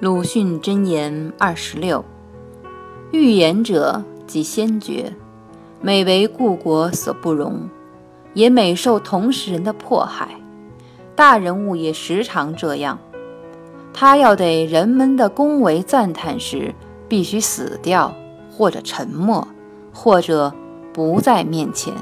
鲁迅箴言二十六：预言者即先觉，每为故国所不容，也每受同时人的迫害。大人物也时常这样，他要得人们的恭维赞叹时，必须死掉，或者沉默，或者不在面前。